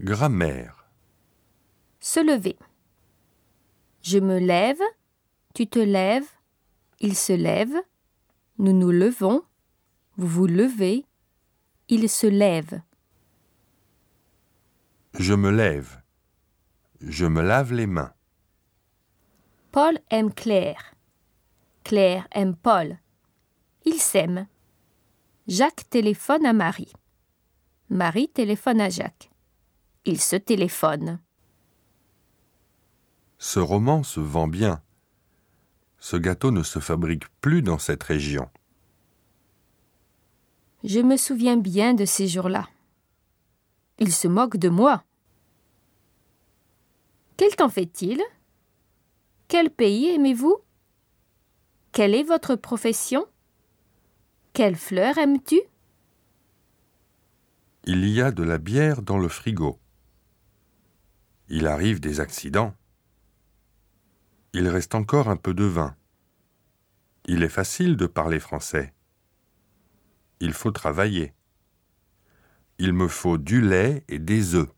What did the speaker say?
Grammaire. Se lever. Je me lève, tu te lèves, il se lève, nous nous levons, vous vous levez, il se lève. Je me lève. Je me lave les mains. Paul aime Claire. Claire aime Paul. Ils s'aiment. Jacques téléphone à Marie. Marie téléphone à Jacques. Ils se téléphonent. Ce roman se vend bien. Ce gâteau ne se fabrique plus dans cette région. Je me souviens bien de ces jours-là. Ils se moquent de moi. Quel temps fait-il? Quel pays aimez-vous? Quelle est votre profession? Quelle fleur aimes-tu? Il y a de la bière dans le frigo. Il arrive des accidents. Il reste encore un peu de vin. Il est facile de parler français. Il faut travailler. Il me faut du lait et des œufs.